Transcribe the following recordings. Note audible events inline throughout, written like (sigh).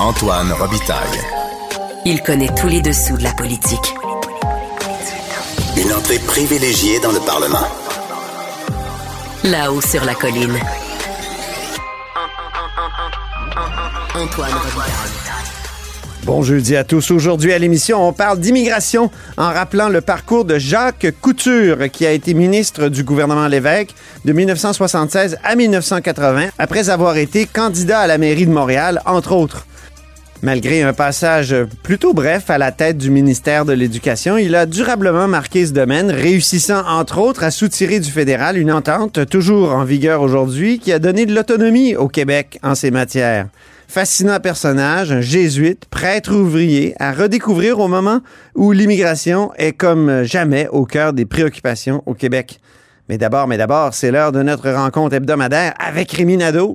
Antoine Robitaille. Il connaît tous les dessous de la politique. Une entrée privilégiée dans le Parlement. Là-haut sur la colline. Antoine Robitaille. Bon jeudi à tous. Aujourd'hui à l'émission, on parle d'immigration en rappelant le parcours de Jacques Couture, qui a été ministre du gouvernement Lévesque de 1976 à 1980, après avoir été candidat à la mairie de Montréal, entre autres. Malgré un passage plutôt bref à la tête du ministère de l'Éducation, il a durablement marqué ce domaine, réussissant entre autres à soutirer du fédéral une entente toujours en vigueur aujourd'hui qui a donné de l'autonomie au Québec en ces matières. Fascinant personnage, jésuite, prêtre ouvrier, à redécouvrir au moment où l'immigration est comme jamais au cœur des préoccupations au Québec. Mais d'abord, mais d'abord, c'est l'heure de notre rencontre hebdomadaire avec Rémi Nadeau.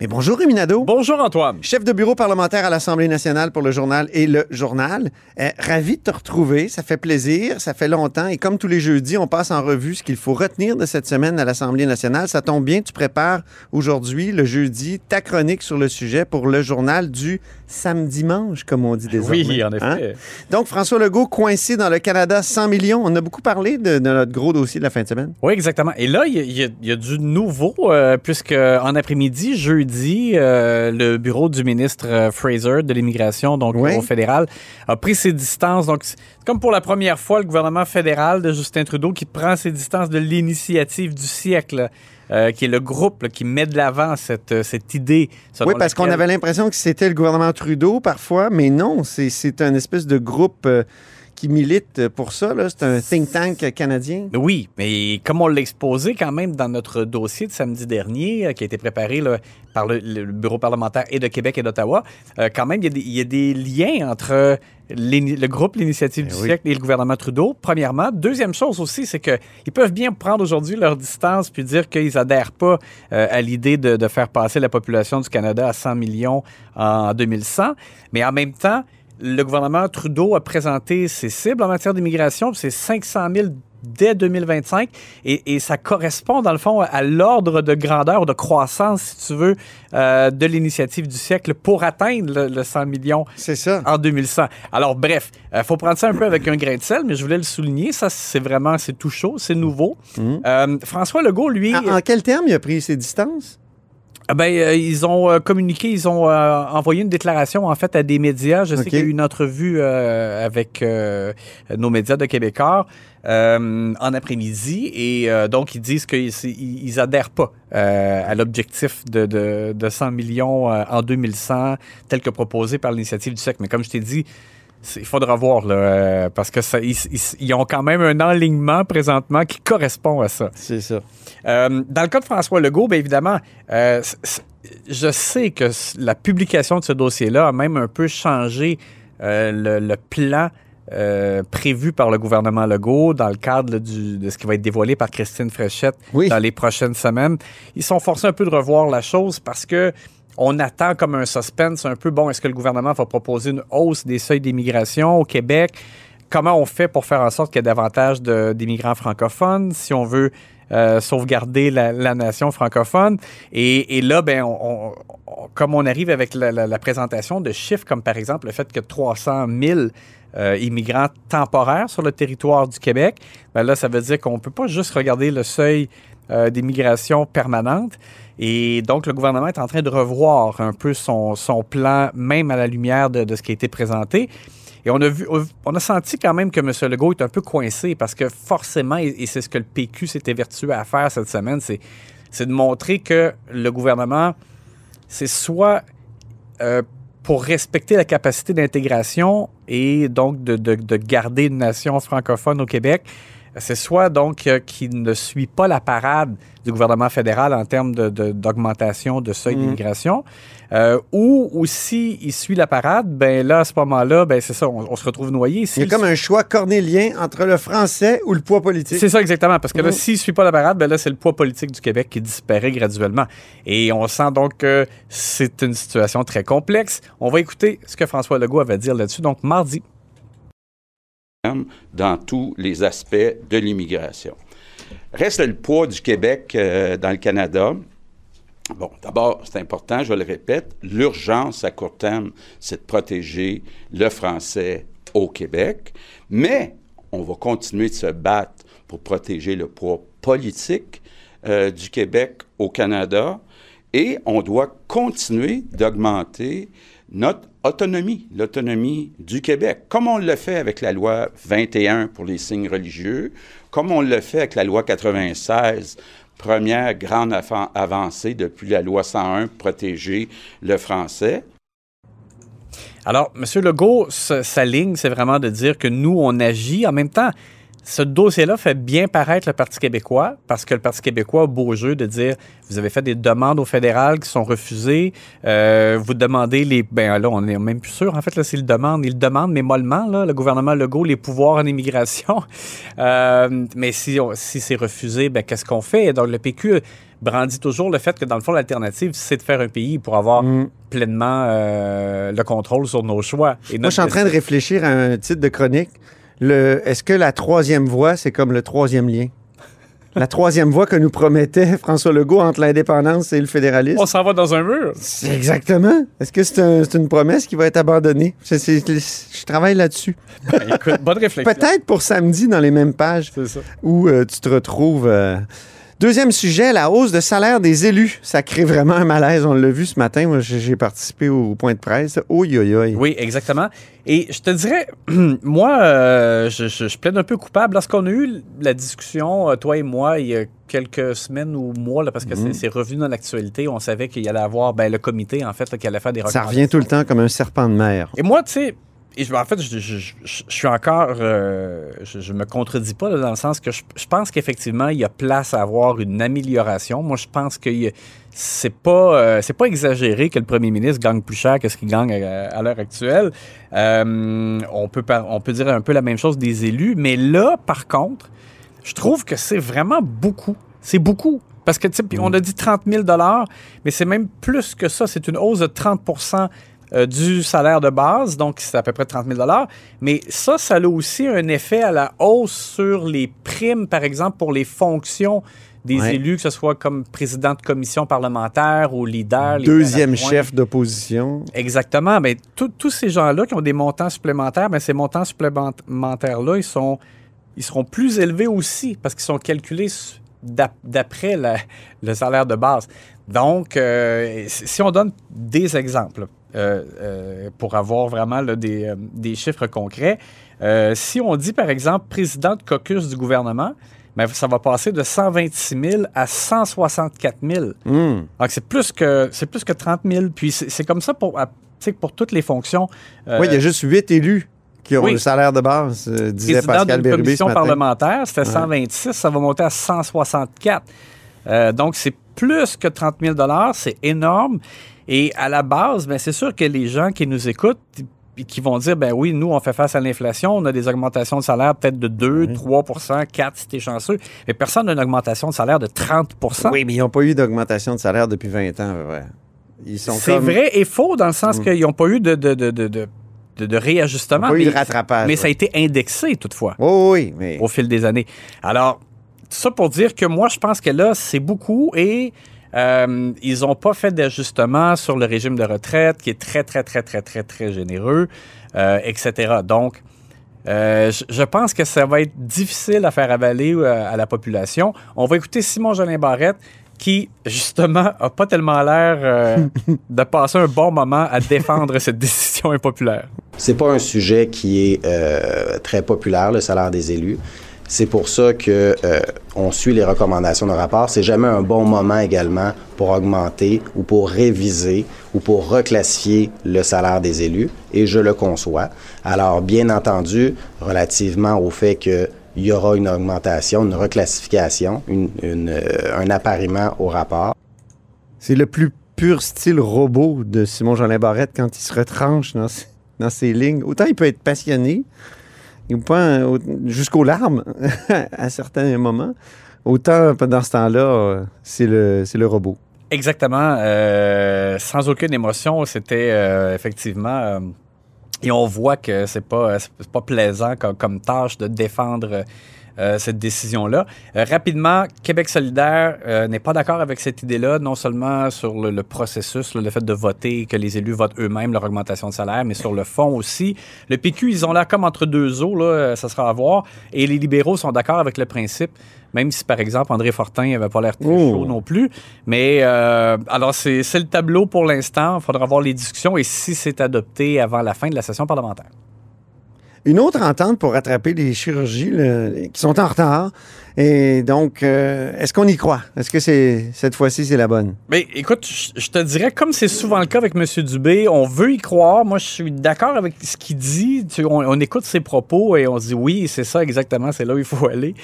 Mais bonjour Rémi Nadeau. Bonjour, Antoine. Chef de bureau parlementaire à l'Assemblée nationale pour le journal et le journal. Euh, ravi de te retrouver. Ça fait plaisir. Ça fait longtemps. Et comme tous les jeudis, on passe en revue ce qu'il faut retenir de cette semaine à l'Assemblée nationale. Ça tombe bien. Tu prépares aujourd'hui, le jeudi, ta chronique sur le sujet pour le journal du samedi-dimanche, comme on dit désormais. Oui, en effet. Hein? Donc, François Legault coincé dans le Canada 100 millions. On a beaucoup parlé de, de notre gros dossier de la fin de semaine. Oui, exactement. Et là, il y a- y, y du nouveau, euh, puisque en après-midi, jeudi, euh, le bureau du ministre euh, Fraser de l'immigration, donc Oui. au fédéral, a pris ses distances. Donc, c'est comme pour la première fois, le gouvernement fédéral de Justin Trudeau qui prend ses distances de l'initiative du siècle, euh, qui est le groupe là, qui met de l'avant cette, euh, cette idée. Oui, parce qu'on avait l'impression que c'était le gouvernement Trudeau parfois, mais non, c'est- c'est un espèce de groupe euh, qui milite pour ça. C'est un think tank canadien. Oui, mais comme on l'a exposé quand même dans notre dossier de samedi dernier, qui a été préparé là, par le, le bureau parlementaire et de Québec et d'Ottawa, euh, quand même, il y, a des- il y a des liens entre le groupe L'Initiative du Eh oui. siècle et le gouvernement Trudeau, premièrement. Deuxième chose aussi, c'est qu'ils peuvent bien prendre aujourd'hui leur distance puis dire qu'ils adhèrent pas euh, à l'idée de, de faire passer la population du Canada à 100 millions en 2100, mais en même temps, le gouvernement Trudeau a présenté ses cibles en matière d'immigration, c'est 500 000 dès 2025, et, et ça correspond dans le fond à l'ordre de grandeur, de croissance, si tu veux, euh, de l'initiative du siècle pour atteindre le, le 100 millions C'est ça. en 2100. Alors bref, il faut prendre ça un peu avec un grain de sel, mais je voulais le souligner, ça c'est vraiment, c'est tout chaud, c'est nouveau. Euh, François Legault, lui... En, en quel terme il a pris ses distances? Ah Ben, euh, ils ont euh, communiqué, ils ont euh, envoyé une déclaration en fait à des médias. Je sais qu'il y a eu une entrevue euh, avec euh, nos médias de Québécois euh, en après-midi et euh, donc ils disent qu'ils ils, ils adhèrent pas euh, à l'objectif de, de, de 100 millions en 2100 tel que proposé par l'initiative du siècle. Mais comme je t'ai dit, il faudra voir là, parce que ça, ils, ils- ils ont quand même un alignement présentement qui correspond à ça. C'est ça. Dans le cas de François Legault, bien évidemment, je sais que la publication de ce dossier-là a même un peu changé le, le plan euh, prévu par le gouvernement Legault dans le cadre là, du- de ce qui va être dévoilé par Christine Fréchette Oui. dans les prochaines semaines. Ils sont forcés un peu de revoir la chose parce que on attend comme un suspense un peu, bon, est-ce que le gouvernement va proposer une hausse des seuils d'immigration au Québec? Comment on fait pour faire en sorte qu'il y ait davantage d'immigrants francophones? Si on veut euh, sauvegarder la, nation francophone? Et, là, ben, comme on arrive avec la, présentation de chiffres comme par exemple le fait que 300 000 euh, immigrants temporaires sur le territoire du Québec, ben là, ça veut dire qu'on ne peut pas juste regarder le seuil euh, d'immigration permanente. Et donc, le gouvernement est en train de revoir un peu son, plan, même à la lumière de ce qui a été présenté. Et on a senti quand même que M. Legault est un peu coincé parce que forcément, et, c'est ce que le PQ s'est évertué à faire cette semaine, c'est, de montrer que le gouvernement, c'est soit euh, pour respecter la capacité d'intégration et donc de garder une nation francophone au Québec, c'est soit donc euh, qu'il ne suit pas la parade du gouvernement fédéral en termes de- de- d'augmentation de, seuil Mm. d'immigration, euh, ou aussi il suit la parade, ben là, à ce moment-là, ben c'est ça, on, on se retrouve noyé. Il y a comme un choix cornélien entre le français ou le poids politique. c'est ça exactement, parce que là, Mhm. s'il ne suit pas la parade, ben là, c'est le poids politique du Québec qui disparaît graduellement. Et on sent donc que c'est une situation très complexe. On va écouter ce que François Legault avait à dire là-dessus, donc mardi. Dans tous les aspects de l'immigration. Reste le poids du Québec euh, dans le Canada. Bon, d'abord, c'est important, je le répète, l'urgence à court terme, c'est de protéger le français au Québec, mais on va continuer de se battre pour protéger le poids politique euh, du Québec au Canada et on doit continuer d'augmenter notre autonomie, l'autonomie du Québec, comme on le fait avec la loi 21 pour les signes religieux, comme on le fait avec la loi 96, première grande avan- avancée depuis la loi 101 pour protéger le français. Alors, M. Legault, sa ligne, c'est vraiment de dire que nous, on agit. En même temps, ce dossier-là fait bien paraître le Parti québécois, parce que le Parti québécois a beau jeu de dire vous avez fait des demandes au fédéral qui sont refusées, euh, vous demandez les. Ben là, on est même plus sûr. En fait, là, c'est le demande. Il demande, mais mollement, là, le gouvernement Legault, les pouvoirs en immigration. (laughs) Euh, mais si, on- si c'est refusé, ben qu'est-ce qu'on fait? Donc, le PQ brandit toujours le fait que, dans le fond, l'alternative, c'est de faire un pays pour avoir pleinement euh, le contrôle sur nos choix. Et Moi, je suis en train de réfléchir à un titre de chronique. Le, est-ce que la troisième voie, c'est comme le troisième lien? La troisième voie que nous promettait (laughs) François Legault entre l'indépendance et le fédéralisme? On s'en va dans un mur. Exactement. Est-ce que c'est, un- c'est une promesse qui va être abandonnée? Je travaille là-dessus. Ben, écoute, bonne (laughs) réflexion. Peut-être pour samedi dans les mêmes pages ça. où euh, tu te retrouves. euh. Deuxième sujet, la hausse de salaire des élus. Ça crée vraiment un malaise. On l'a vu ce matin. Moi, j'ai participé au point de presse. Oui, exactement. Et je te dirais, (clears throat) moi, euh, je, je, je plaide un peu coupable. Lorsqu'on a eu la discussion, euh, toi et moi, il y a quelques semaines ou mois, là, parce que c'est- c'est revenu dans l'actualité, on savait qu'il y allait avoir ben, le comité, en fait, là, qui allait faire des Ça revient tout le temps comme un serpent de mer. Et moi, tu sais, et je, en fait, je, je- je- je suis encore. euh, je, me contredis pas là, dans le sens que je, pense qu'effectivement, il y a place à avoir une amélioration. Moi, je pense que c'est pas, euh, c'est pas exagéré que le premier ministre gagne plus cher que ce qu'il gagne à, à l'heure actuelle. Euh, on, peut on peut dire un peu la même chose des élus, mais là, par contre, je trouve que c'est vraiment beaucoup. C'est beaucoup. Parce que, tu sais, puis on a dit 30 000 mais c'est même plus que ça. C'est une hausse de 30 euh, du salaire de base, donc c'est à peu près 30 000 Mais ça, ça a aussi un effet à la hausse sur les primes, par exemple, pour les fonctions des Ouais. élus, que ce soit comme président de commission parlementaire ou leader. Deuxième chef d'opposition. Exactement. Mais tous ces gens-là qui ont des montants supplémentaires, mais ces montants supplémentaires-là, ils sont ils seront plus élevés aussi parce qu'ils sont calculés d'après le salaire de base. Donc, euh, si on donne des exemples euh, euh, pour avoir vraiment là, des, euh, des chiffres concrets, si on dit par exemple président de caucus du gouvernement, ben, ça va passer de 126 000 à 164 000. Hmm. Donc, c'est plus que c'est plus que 30 000. Puis c'est comme ça pour, à- pour toutes les fonctions. Euh, Oui, il y a juste huit élus qui ont oui. le salaire de base, euh, disait Pascal Bérubé ce commission matin. parlementaire, c'était 126, ça va monter à 164. Euh, donc, c'est plus que 30 000 c'est énorme. Et à la base, ben, c'est sûr que les gens qui nous écoutent, puis qui vont dire, ben oui, nous, on fait face à l'inflation, on a des augmentations de salaire peut-être de 2, 3% 4 si t'es chanceux, mais personne n'a une augmentation de salaire de 30% Oui, mais ils n'ont pas eu d'augmentation de salaire depuis 20 ans. ouais. Ils sont C'est comme- vrai et faux dans le sens qu'ils n'ont pas eu de, de, de, de, de, réajustement. Pas eu mais, de rattrapage, mais ça a été indexé toutefois Oui, oui, oui, mais au fil des années. Alors, tout ça pour dire que moi, je pense que là, c'est beaucoup et euh, ils n'ont pas fait d'ajustement sur le régime de retraite qui est très, très, très, très, très, très généreux, euh, etc. Donc, euh, je- pense que ça va être difficile à faire avaler euh, à la population. On va écouter Simon Jolin Barrette qui, justement, a pas tellement l'air euh, (laughs) de passer un bon moment à défendre cette décision impopulaire. C'est pas un sujet qui est euh, très populaire, le salaire des élus. C'est pour ça que euh, on suit les recommandations de rapport. C'est jamais un bon moment également pour augmenter ou pour réviser ou pour reclassifier le salaire des élus, et je le conçois. Alors, bien entendu, relativement au fait que il y aura une augmentation, une reclassification, euh, un appariement au rapport. C'est le plus pur style robot de Simon-Jolin Barrette quand il se retranche dans, ses- lignes. Autant il peut être passionné, jusqu'aux larmes (laughs) à certains moments, autant pendant ce temps-là, euh, c'est le, le robot. Exactement. euh, sans aucune émotion, c'était euh, effectivement. euh, et on voit que c'est pas, pas plaisant comme, comme tâche de défendre euh, cette décision-là. Euh, rapidement, Québec solidaire euh, n'est pas d'accord avec cette idée-là, non seulement sur le, le processus, le fait de voter, que les élus votent eux-mêmes leur augmentation de salaire, mais sur le fond aussi. Le PQ, ils ont l'air comme entre deux eaux, là, ça sera à voir. Et les libéraux sont d'accord avec le principe, même si, par exemple, André Fortin n'avait pas l'air très Oh. chaud non plus. Mais euh, alors, c'est le tableau pour l'instant. Il faudra voir les discussions et si c'est adopté avant la fin de la session parlementaire. Une autre entente pour rattraper les chirurgies là, qui sont en retard. Et donc, euh, est-ce qu'on y croit? Est-ce que c'est cette fois-ci, c'est la bonne? Mais écoute, je te dirais, comme c'est souvent le cas avec M. Dubé, on veut y croire. Moi, je suis d'accord avec ce qu'il dit. Tu- on, on écoute ses propos et on se dit oui, c'est ça exactement, c'est là où il faut aller.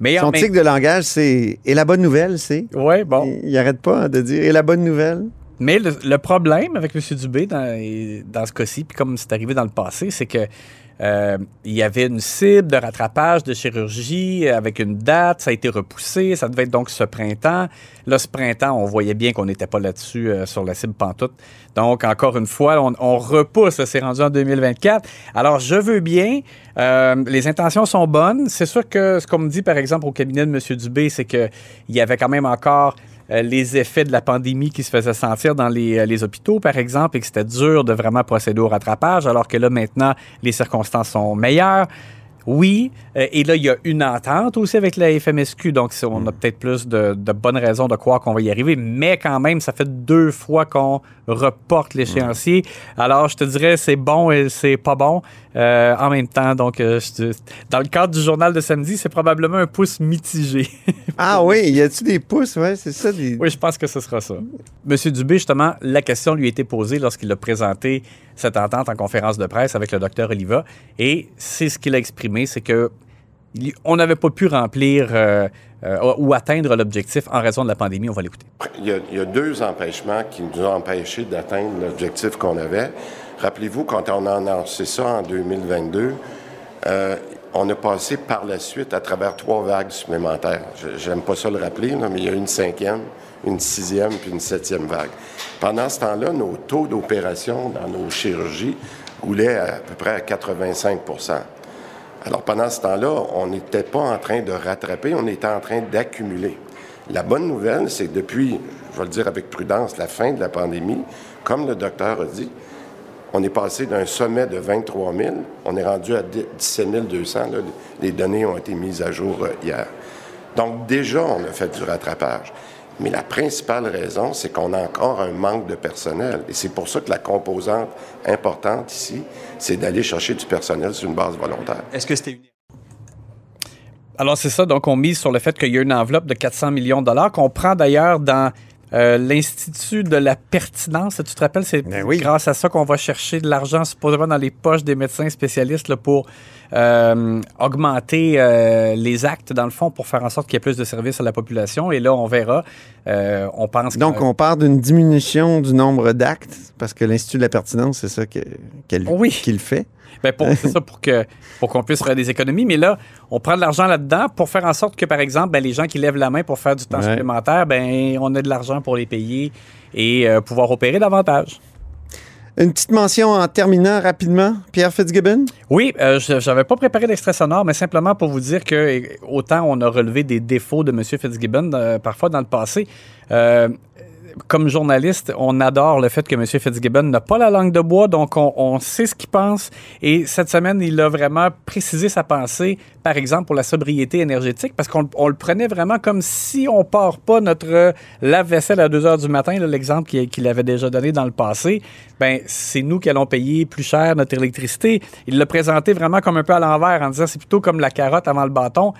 Mais en Son tic de langage, c'est. Et la bonne nouvelle, c'est? Ouais, bon. Il n'arrête pas de dire. Et la bonne nouvelle? Mais le, le problème avec M. Dubé dans, dans ce cas-ci, puis comme c'est arrivé dans le passé, c'est que euh, il y avait une cible de rattrapage de chirurgie avec une date, ça a été repoussé, ça devait être donc ce printemps. Là, ce printemps, on voyait bien qu'on n'était pas là-dessus euh, sur la cible pantoute. Donc, encore une fois, on, on repousse, c'est rendu en 2024. Alors, je veux bien, euh, les intentions sont bonnes. C'est sûr que ce qu'on me dit, par exemple, au cabinet de M. Dubé, c'est qu'il y avait quand même encore euh, les effets de la pandémie qui se faisaient sentir dans les, euh, les hôpitaux, par exemple, et que c'était dur de vraiment procéder au rattrapage, alors que là, maintenant, les circonstances sont meilleures. Oui, euh, et là, il y a une entente aussi avec la FMSQ, donc on a peut-être plus de, de bonnes raisons de croire qu'on va y arriver, mais quand même, ça fait deux fois qu'on reporte l'échéancier. Alors, je te dirais, c'est bon et c'est pas bon euh, en même temps. Donc, euh, je dans le cadre du journal de samedi, c'est probablement un pouce mitigé. (laughs) Ah oui, y a-tu des pouces? Ouais, c'est ça. Des... Oui, je pense que ce sera ça. Monsieur Dubé, justement, la question lui a été posée lorsqu'il a présenté cette entente en conférence de presse avec le docteur Oliva. Et c'est ce qu'il a exprimé, c'est que on n'avait pas pu remplir euh, euh, ou atteindre l'objectif en raison de la pandémie. On va l'écouter. Il y, a, deux empêchements qui nous ont empêchés d'atteindre l'objectif qu'on avait. Rappelez-vous, quand on a annoncé ça en 2022, euh, on a passé par la suite à travers trois vagues supplémentaires. J'aime pas ça le rappeler, mais il y a une cinquième, une sixième puis une septième vague. Pendant ce temps-là, nos taux d'opération dans nos chirurgies roulaient à peu près à 85% alors, pendant ce temps-là, on n'était pas en train de rattraper, on était en train d'accumuler. La bonne nouvelle, c'est que depuis, je vais le dire avec prudence, la fin de la pandémie, comme le docteur a dit, on est passé d'un sommet de 23 000, on est rendu à 17 200. là. Les données ont été mises à jour euh, hier. Donc, déjà, on a fait du rattrapage. Mais la principale raison, c'est qu'on a encore un manque de personnel. Et c'est pour ça que la composante importante ici, c'est d'aller chercher du personnel sur une base volontaire. Est-ce que c'était une Alors, c'est ça. Donc, on mise sur le fait qu'il y a une enveloppe de 400 millions de dollars qu'on prend d'ailleurs dans euh, l'Institut de la pertinence. Tu te rappelles, c'est Ben oui. grâce à ça qu'on va chercher de l'argent supposément dans les poches des médecins spécialistes là, pour euh, augmenter euh, les actes, dans le fond, pour faire en sorte qu'il y ait plus de services à la population. Et là, on verra. Euh, on pense que- Donc, on part d'une diminution du nombre d'actes, parce que l'Institut de la pertinence, c'est ça Oui. qu'il fait. Ben pour, c'est ça pour que pour qu'on puisse faire des économies. Mais là, on prend de l'argent là-dedans pour faire en sorte que, par exemple, ben, les gens qui lèvent la main pour faire du temps Ouais. supplémentaire, ben on a de l'argent pour les payer et euh, pouvoir opérer davantage. Une petite mention en terminant rapidement, Pierre Fitzgibbon? Oui, euh, je n'avais pas préparé d'extrait sonore, mais simplement pour vous dire que autant on a relevé des défauts de M. Fitzgibbon euh, parfois dans le passé. euh, comme journaliste, on adore le fait que M. Fitzgibbon n'a pas la langue de bois, donc on, sait ce qu'il pense. Et cette semaine, il a vraiment précisé sa pensée, par exemple, pour la sobriété énergétique, parce qu'on on le prenait vraiment comme si on part pas notre lave-vaisselle à 2 heures du matin, l'exemple qu'il qu'il avait déjà donné dans le passé, ben c'est nous qui allons payer plus cher notre électricité. Il l'a présenté vraiment comme un peu à l'envers, en disant c'est plutôt comme la carotte avant le bâton.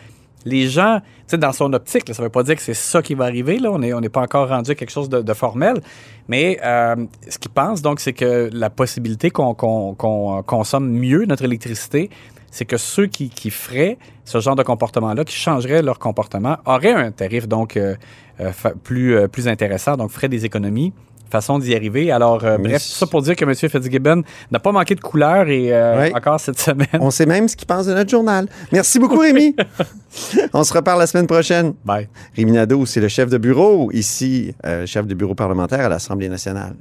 Les gens, tu sais, dans son optique, ça ne veut pas dire que c'est ça qui va arriver. Là, on n'est pas encore rendu à quelque chose de, formel. Mais euh, ce qu'ils pensent, donc, c'est que la possibilité qu'on qu'on consomme mieux notre électricité, c'est que ceux qui, feraient ce genre de comportement-là, qui changeraient leur comportement, auraient un tarif donc euh, euh, plus, euh, plus intéressant, donc feraient des économies. Façon d'y arriver. Alors, euh, bref, ça pour dire que M. Fitzgibbon n'a pas manqué de couleur et euh, encore cette semaine. On sait même ce qu'il pense de notre journal. Merci beaucoup, Rémi. On se reparle la semaine prochaine. Bye. Rémi Nadeau, c'est le chef de bureau, ici, euh, chef de bureau parlementaire à l'Assemblée nationale.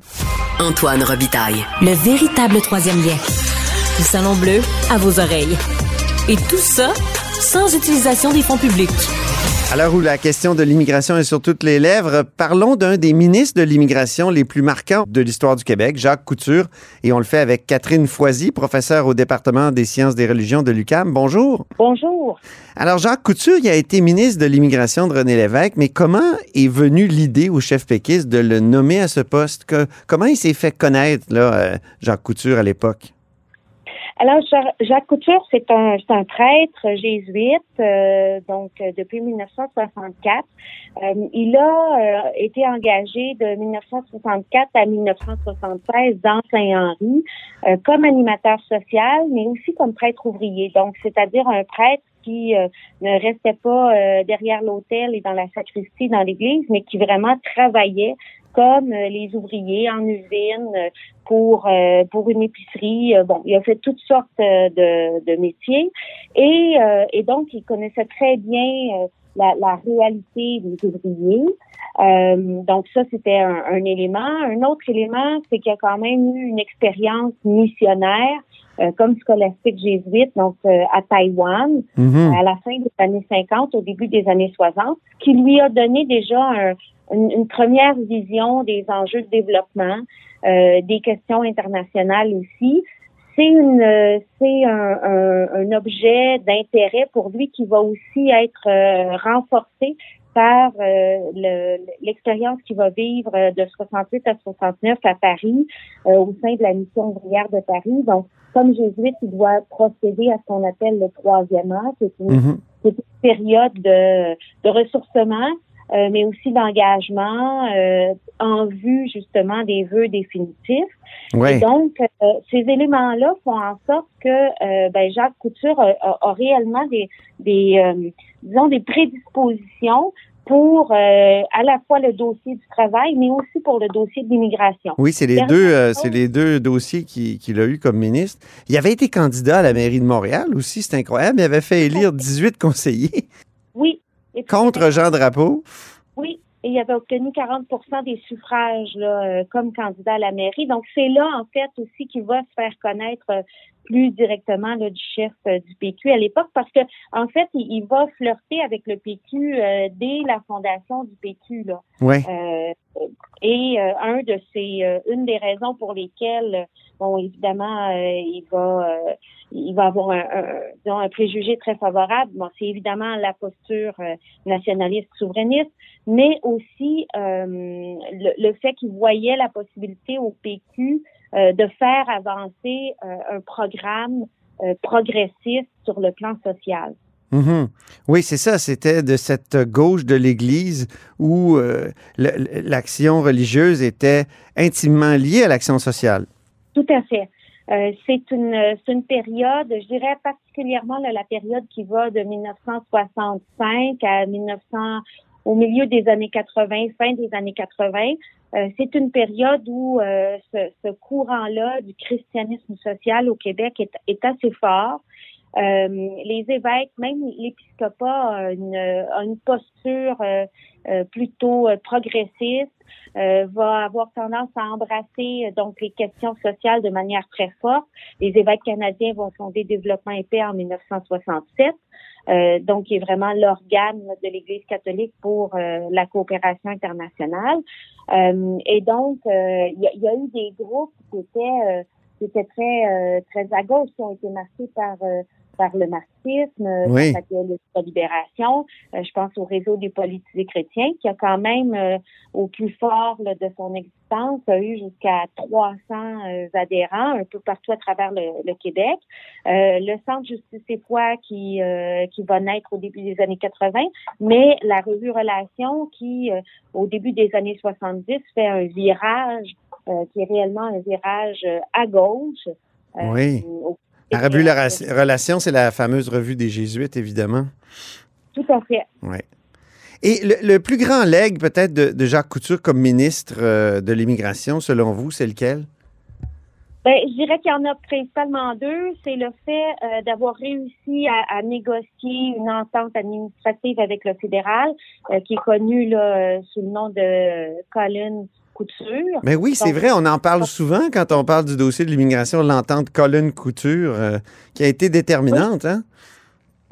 Antoine Robitaille. Le véritable troisième lien. Du Salon Bleu à vos oreilles. Et tout ça sans utilisation des fonds publics. À l'heure où la question de l'immigration est sur toutes les lèvres, parlons d'un des ministres de l'immigration les plus marquants de l'histoire du Québec, Jacques Couture, et on le fait avec Catherine Foisy, professeure au département des sciences des religions de l'UQAM. Bonjour. Bonjour. Alors, Jacques Couture, il a été ministre de l'immigration de René Lévesque, mais comment est venue l'idée au chef péquiste de le nommer à ce poste? Que- comment il s'est fait connaître, là, euh, Jacques Couture, à l'époque? Alors, Ja- Jacques Couture, c'est un, un prêtre jésuite, euh, donc euh, depuis 1964. Euh, il a été engagé de 1964 à 1976 dans Saint-Henri comme animateur social, mais aussi comme prêtre ouvrier. Donc, c'est-à-dire un prêtre qui ne restait pas derrière l'autel et dans la sacristie dans l'église, mais qui vraiment travaillait comme euh, les ouvriers en usine euh, pour euh, pour une épicerie. Euh, bon, il a fait toutes sortes de, de métiers et, euh, et donc il connaissait très bien la, la réalité des ouvriers. Euh, donc ça c'était un, un élément. Un autre élément, c'est qu'il a quand même eu une expérience missionnaire euh, comme scolastique jésuite, donc euh, à Taïwan Mhm. à la fin des années 50, au début des années 60, ce qui lui a donné déjà un- une, une première vision des enjeux de développement, euh, des questions internationales aussi. C'est une, euh, c'est un, un- un objet d'intérêt pour lui qui va aussi être euh, renforcé par euh, le- l'expérience qu'il va vivre euh, de 68 à 69 à Paris, euh, au sein de la mission ouvrière de Paris. Donc, comme jésuite, il doit procéder à ce qu'on appelle le troisième âge. C'est une, Mhm. c'est une période de, de ressourcement, euh, mais aussi d'engagement euh, en vue justement des vœux définitifs. Ouais. Et donc, euh, ces éléments-là font en sorte que euh, ben, Jacques Couture a, a- a réellement des, des euh, disons, des prédispositions pour euh, à la fois le dossier du travail, mais aussi pour le dossier de l'immigration. Oui, c'est les deux, euh, c'est les deux dossiers qui- qu'il a eu comme ministre. Il avait été candidat à la mairie de Montréal aussi, c'est incroyable. Il avait fait élire 18 conseillers Oui. Et puis, contre Jean Drapeau? Oui, et il avait obtenu 40% des suffrages là, euh, comme candidat à la mairie. Donc, c'est là, en fait, aussi qu'il va se faire connaître euh, plus directement là, du chef euh, du PQ à l'époque, parce que en fait, il, il va flirter avec le PQ dès la fondation du PQ. Là. Ouais. Et euh, un de ces, une des raisons pour lesquelles, bon, évidemment, euh, il va, euh, il va avoir un, disons, un préjugé très favorable. Bon, c'est évidemment la posture euh, nationaliste souverainiste, mais aussi le, fait qu'il voyait la possibilité au PQ de faire avancer un programme progressiste sur le plan social. Mhm. Oui, c'est ça. C'était de cette gauche de l'Église où l'action religieuse était intimement liée à l'action sociale. Tout à fait. Euh, c'est une une période, je dirais particulièrement la période qui va de 1965 à 1900 au milieu des années 80, fin des années 80. Euh, c'est une période où euh, ce, courant-là du christianisme social au Québec est assez fort. Euh, les évêques, même l'épiscopat, a une, une posture euh, euh, plutôt euh, progressiste, euh, va avoir tendance à embrasser donc les questions sociales de manière très forte. Les évêques canadiens vont fonder Développement et paix en 1967, euh, donc qui est vraiment l'organe de l'Église catholique pour la coopération internationale. Et donc, il y, y a eu des groupes qui étaient, qui étaient très, euh, très à gauche, qui ont été marqués par euh, par le marxisme, Oui. par la libération. Euh, je pense au réseau des politisés chrétiens qui a quand même, euh, au plus fort là, de son existence, a eu jusqu'à 300 euh, adhérents un peu partout à travers le, le Québec. Euh, le Centre Justice et Foi qui, euh, qui va naître au début des années 80, mais la revue Relation qui, euh, au début des années 70, fait un virage qui est réellement un virage euh, à gauche. euh, Oui. au- La revue La Relation, c'est la fameuse revue des Jésuites, évidemment. Tout à fait. Ouais. Et le, le plus grand legs, peut-être, de, de Jacques Couture comme ministre euh, de l'Immigration, selon vous, c'est lequel? Ben, je dirais qu'il y en a principalement deux. C'est le fait euh, d'avoir réussi à, à négocier une entente administrative avec le fédéral, euh, qui est connu là, euh, sous le nom de Colin Couture. Mais oui, c'est vrai, on en parle souvent quand on parle du dossier de l'immigration, l'entente Colin Couture, euh, qui a été déterminante. Hein?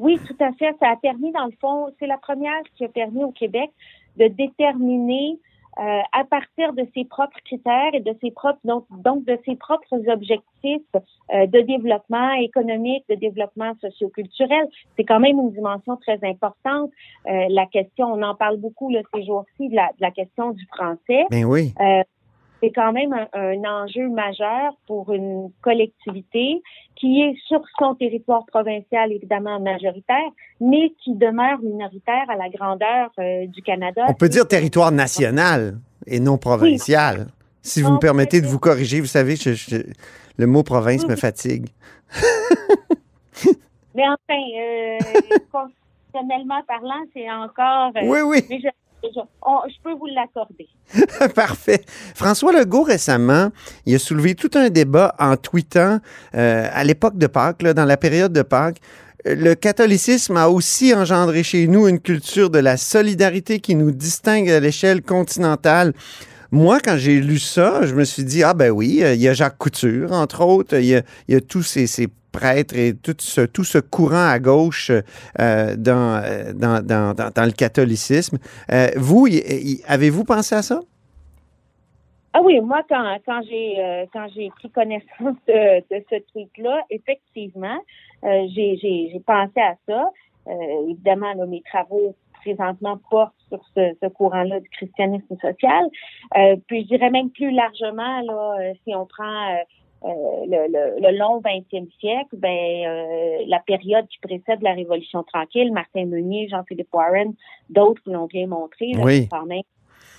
Oui, tout à fait. Ça a permis, dans le fond, c'est la première qui a permis au Québec de déterminer euh, à partir de ses propres critères et de ses propres donc, donc de ses propres objectifs euh, de développement économique, de développement socioculturel. C'est quand même une dimension très importante. Euh, la question, on en parle beaucoup là, ces jours-ci, de la, de la question du français. Ben oui. C'est quand même un, un enjeu majeur pour une collectivité qui est sur son territoire provincial, évidemment majoritaire, mais qui demeure minoritaire à la grandeur euh, du Canada. On peut dire territoire national et non provincial. Si vous me permettez de vous corriger, vous savez, je- je- le mot province me fatigue. (laughs) Mais enfin, euh, (laughs) constitutionnellement parlant, c'est encore... euh, Oui, oui. mais je, je- peux vous l'accorder. (laughs) Parfait. François Legault, récemment, il a soulevé tout un débat en tweetant euh, à l'époque de Pâques, là, dans la période de Pâques. euh, Le catholicisme a aussi engendré chez nous une culture de la solidarité qui nous distingue à l'échelle continentale. Moi, quand j'ai lu ça, je me suis dit, ah ben oui, euh, il y a Jacques Couture, entre autres, il y a, tous ces prêtres et tout ce, tout ce courant à gauche euh, dans, euh, dans, dans, dans, dans le catholicisme. Euh, vous, avez-vous pensé à ça? Ah oui, moi, quand, quand j'ai quand j'ai pris connaissance de, ce tweet-là, effectivement, j'ai pensé à ça. Évidemment, là, mes travaux présentement portent sur ce, ce courant-là du christianisme social. Puis je dirais même plus largement, là, si on prend euh, le, le, le long 20e siècle, ben euh, la période qui précède la Révolution tranquille, Martin Meunier, Jean-Philippe Warren, d'autres l'ont bien montré, là, Oui. quand même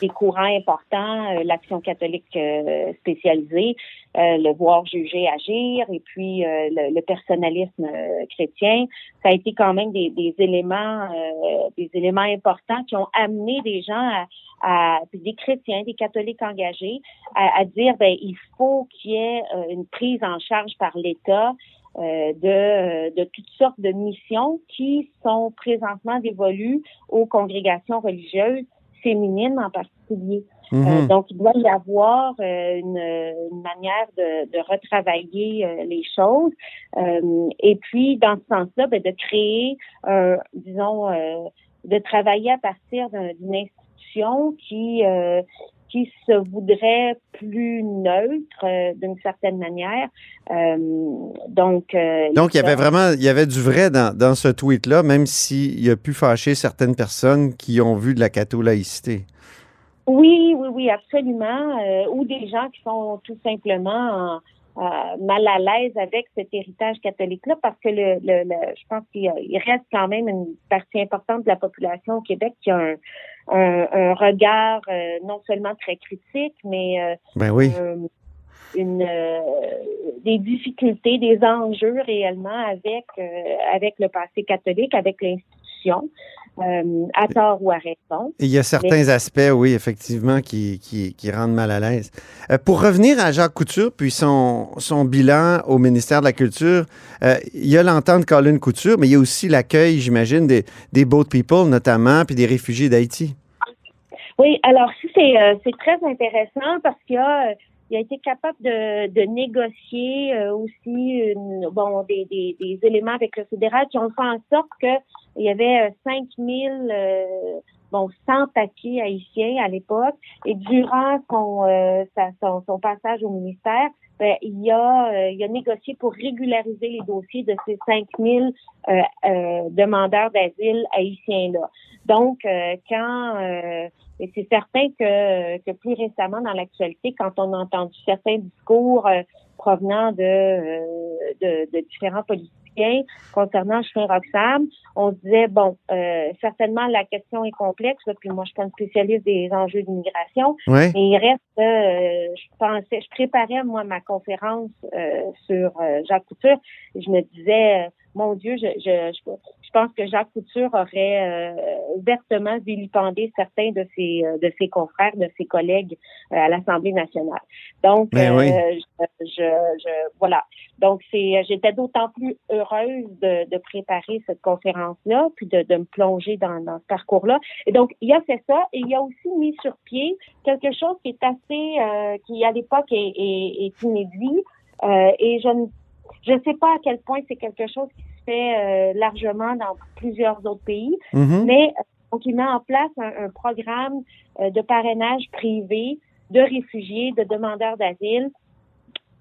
des courants importants, euh, l'action catholique euh, spécialisée, euh, le voir juger agir, et puis euh, le, le personnalisme chrétien, ça a été quand même des, des éléments, euh, des éléments importants qui ont amené des gens à, à puis des chrétiens, des catholiques engagés, à, à dire ben il faut qu'il y ait euh, une prise en charge par l'État euh, de, de toutes sortes de missions qui sont présentement dévolues aux congrégations religieuses féminines en particulier. Mhm. Euh, donc, il doit y avoir euh, une, une manière de, de retravailler euh, les choses. Euh, et puis, dans ce sens-là, ben, de créer, euh, disons, euh, de travailler à partir d'un- d'une qui euh, qui se voudrait plus neutre euh, d'une certaine manière. Euh, donc, euh, Donc, il y avait vraiment il y avait du vrai dans, dans ce tweet-là, même s'il a pu fâcher certaines personnes qui ont vu de la catho-laïcité. Oui, oui, oui, absolument. Ou des gens qui sont tout simplement mal à l'aise avec cet héritage catholique-là, parce que le, le, le- je pense qu'il reste quand même une partie importante de la population au Québec qui a un, un, un regard euh, non seulement très critique, mais euh, Ben oui. euh, une euh, des difficultés, des enjeux réellement avec euh, avec le passé catholique, avec l'institution, euh, à tort ou à raison. Il y a certains Mais- aspects, oui, effectivement, qui, qui, qui rendent mal à l'aise. Euh, pour revenir à Jacques Couture, puis son, son bilan au ministère de la Culture, euh, il y a l'entente Colin Couture, mais il y a aussi l'accueil, j'imagine, des, des boat people, notamment, puis des réfugiés d'Haïti. Oui, alors si c'est très intéressant parce qu'il a il a été capable de, de négocier euh, aussi une, bon des, des, des éléments avec le fédéral qui ont fait en sorte que il y avait euh, 5000 euh, bon 100 papiers haïtiens à l'époque et durant son, euh, sa- son son passage au ministère ben, il, a, euh, il a négocié pour régulariser les dossiers de ces 5000 euh, euh, demandeurs d'asile haïtiens-là. Donc, euh, quand... Euh, et c'est certain que, que plus récemment dans l'actualité, quand on a entendu certains discours provenant de, de, de différents politiciens, concernant Chemin Roxham, on disait bon, euh, certainement la question est complexe, puis moi je suis pas une spécialiste des enjeux d'immigration, Ouais. mais il reste, euh, je pensais, je préparais moi ma conférence euh, sur euh, Jacques Couture, et je me disais, mon Dieu, je, je, je, je pense que Jacques Couture aurait euh, ouvertement vilipendé certains de ses euh, de ses confrères, de ses collègues euh, à l'Assemblée nationale. Donc, Ben euh, oui. je, voilà. Donc, c'est, j'étais d'autant plus heureuse de, de préparer cette conférence-là, puis de, de me plonger dans, dans ce parcours-là. Et donc, il a fait ça, et il a aussi mis sur pied quelque chose qui est assez, qui à l'époque est, est, est inédit. Euh, et je ne je ne sais pas à quel point c'est quelque chose qui se fait euh, largement dans plusieurs autres pays, Mhm. mais euh, donc il met en place un, un programme euh, de parrainage privé de réfugiés, de demandeurs d'asile.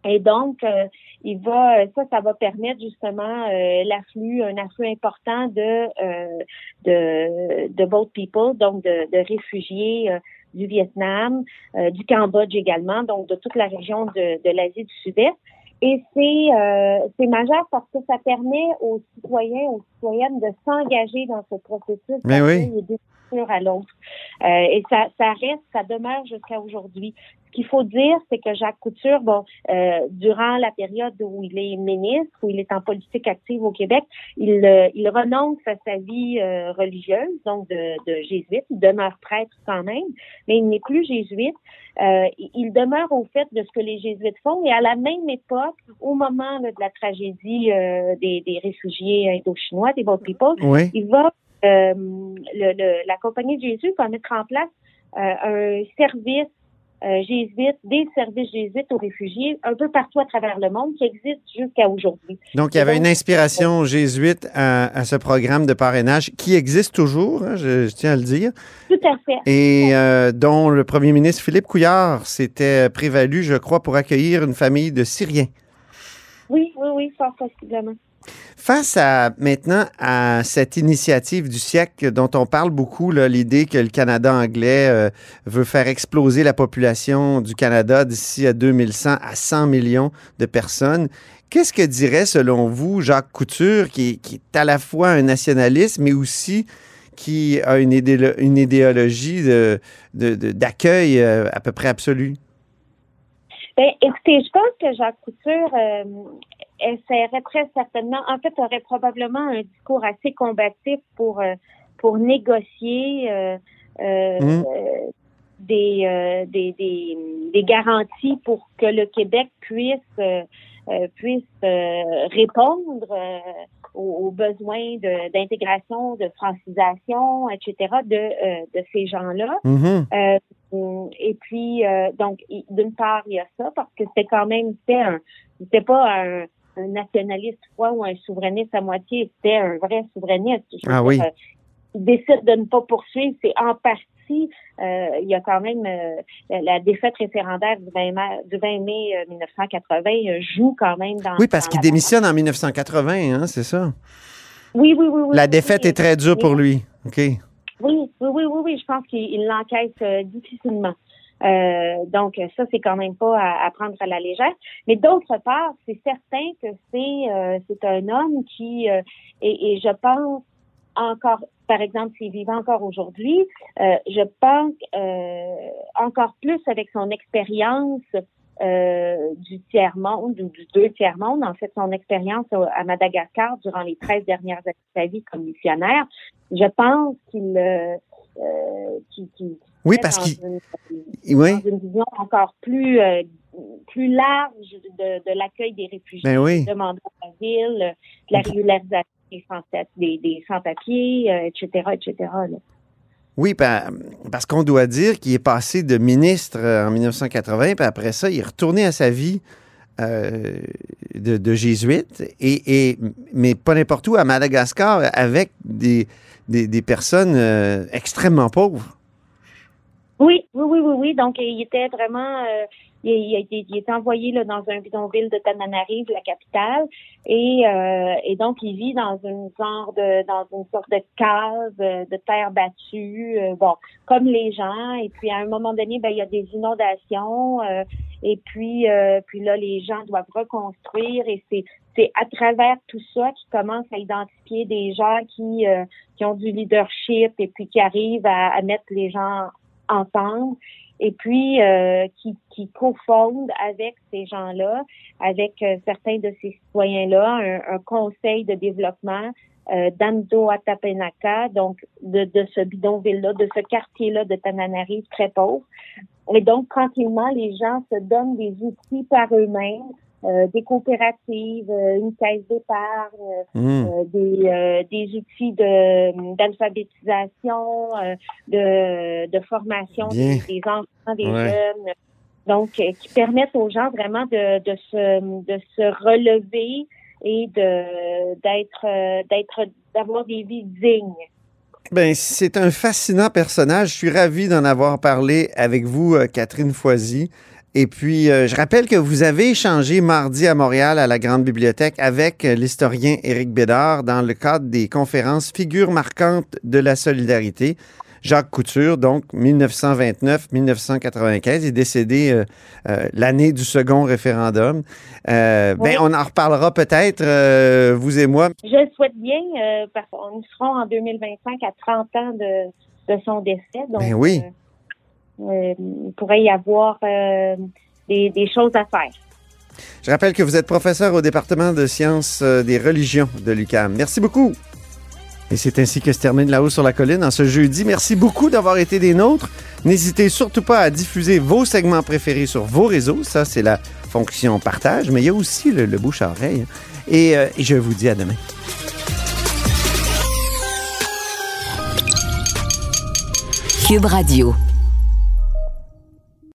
Et donc, euh, il va, ça, ça va permettre justement euh, l'afflux, un afflux important de euh, de, de boat people, donc de, de réfugiés du Vietnam, du Cambodge également, donc de toute la région de, de l'Asie du Sud-Est. Et c'est euh, c'est majeur parce que ça permet aux citoyens, aux citoyennes de s'engager dans ce processus Mais oui. à l'autre. Euh, et ça, ça reste, ça demeure jusqu'à aujourd'hui. Qu'il faut dire, c'est que Jacques Couture, bon, euh, durant la période où il est ministre, où il est en politique active au Québec, il, euh, il renonce à sa vie euh, religieuse, donc de, de jésuite. Il demeure prêtre quand même, mais il n'est plus jésuite. Euh, il- demeure au fait de ce que les jésuites font. Et à la même époque, au moment là, de la tragédie euh, des, des réfugiés indo-chinois, des Boat People, Oui. il va, euh, le, le- la Compagnie de Jésus va mettre en place euh, un service euh, jésuite, des services jésuites aux réfugiés un peu partout à travers le monde qui existe jusqu'à aujourd'hui. Donc, il y avait une inspiration jésuite à, à ce programme de parrainage qui existe toujours, hein, je, je tiens à le dire, Tout à fait. et euh, dont le premier ministre Philippe Couillard s'était prévalu, je crois, pour accueillir une famille de Syriens. Oui, oui, oui, fort possiblement. Face à maintenant à cette initiative du siècle dont on parle beaucoup, l'idée que le Canada anglais euh, veut faire exploser la population du Canada d'ici à 2100 à 100 millions de personnes, qu'est-ce que dirait selon vous Jacques Couture, qui, est- à la fois un nationaliste, mais aussi qui a une, idéolo- une idéologie de- de- d'accueil euh, à peu près absolue? Ben, écoutez, je pense que Jacques Couture euh, essaierait très certainement, en fait, aurait probablement un discours assez combatif pour euh, pour négocier euh, euh, Mm. euh, des, euh, des, des des garanties pour que le Québec puisse euh, puisse euh, répondre aux, aux besoins de- d'intégration, de, francisation, etc. de euh, de ces gens-là. Hum, et puis, euh, donc, d'une part, il y a ça, parce que c'était quand même, c'était un, c'était pas un, un nationaliste froid ou un souverainiste à moitié, c'était un vrai souverainiste. Je Ah oui. euh, il décide de ne pas poursuivre, c'est en partie, euh, il y a quand même euh, la, la défaite référendaire du 20 mai, du 20 mai euh, 1980 euh, joue quand même dans. Oui, parce qu'il démissionne en 1980, hein, c'est ça? Oui, oui, oui, oui. La défaite oui. est très dure pour lui. OK? Oui, oui, oui, oui, oui. Je pense qu'il il l'encaisse euh, difficilement. Euh, donc, ça, c'est quand même pas à, à prendre à la légère. Mais d'autre part, c'est certain que c'est euh, c'est un homme qui, euh, et, et je pense encore, par exemple, s'il vivait encore aujourd'hui, euh, je pense euh, encore plus avec son expérience euh, du tiers-monde ou du deux tiers-monde, en fait, son expérience à Madagascar durant les 13 dernières années de sa vie comme missionnaire, je pense qu'il qu'il- qu'il- Oui, parce qu'il. Oui. dans une vision encore plus euh, plus large de, de l'accueil des réfugiés, Ben oui. des demandeurs d'asile, euh, de la régularisation des sans, des, des sans-papiers, euh, etc., etc. là. Oui, pa- parce qu'on doit dire qu'il est passé de ministre euh, en 1980, puis après ça, il est retourné à sa vie euh, de, de jésuite, et, et- mais pas n'importe où, à Madagascar, avec des, des, des personnes euh, extrêmement pauvres. Oui, oui, oui, oui, oui. Donc, il était vraiment, euh, il, il, il est envoyé là, dans un bidonville de Tananarive, la capitale, et, euh, et donc il vit dans une genre de dans une sorte de cave euh, de terre battue, euh, bon, comme les gens. Et puis à un moment donné, ben il y a des inondations, euh, et puis puis là les gens doivent reconstruire, et c'est c'est à travers tout ça qu'ils commencent à identifier des gens qui qui ont du leadership et puis qui arrivent à, à mettre les gens ensemble et puis euh, qui, qui cofondent avec ces gens-là, avec euh, certains de ces citoyens-là, un, conseil de développement euh, d'Ando Atapenaka, donc de, de ce bidonville-là, de ce quartier-là de Tananarive très pauvre. Et donc, tranquillement, les gens se donnent des outils par eux-mêmes euh, des coopératives, euh, une caisse d'épargne, mmh. euh, des, des outils de d'alphabétisation, de, de formation des, enfants, des jeunes. Donc, qui permettent aux gens vraiment de, de se de se relever et de d'être d'être d'avoir des vies dignes. Ben, c'est un fascinant personnage. Je suis ravi d'en avoir parlé avec vous, Catherine Foisy. Et puis, euh, je rappelle que vous avez échangé mardi à Montréal à la Grande Bibliothèque avec euh, l'historien Éric Bédard dans le cadre des conférences Figures marquantes de la solidarité. Jacques Couture, donc 1929-1995, est décédé euh, l'année du second référendum. Ben, on en reparlera peut-être, vous et moi. Je le souhaite bien, parce qu'on sera en 2025 à 30 ans de, de son décès. Donc, ben oui. Euh, il pourrait y avoir euh, des, choses à faire. Je rappelle que vous êtes professeur au département de sciences euh, des religions de l'UQAM. Merci beaucoup. Et c'est ainsi que se termine La Haut sur la Colline en ce jeudi. Merci beaucoup d'avoir été des nôtres. N'hésitez surtout pas à diffuser vos segments préférés sur vos réseaux. Ça, c'est la fonction partage, mais il y a aussi le, bouche à oreille. Et, et je vous dis à demain. Cube Radio.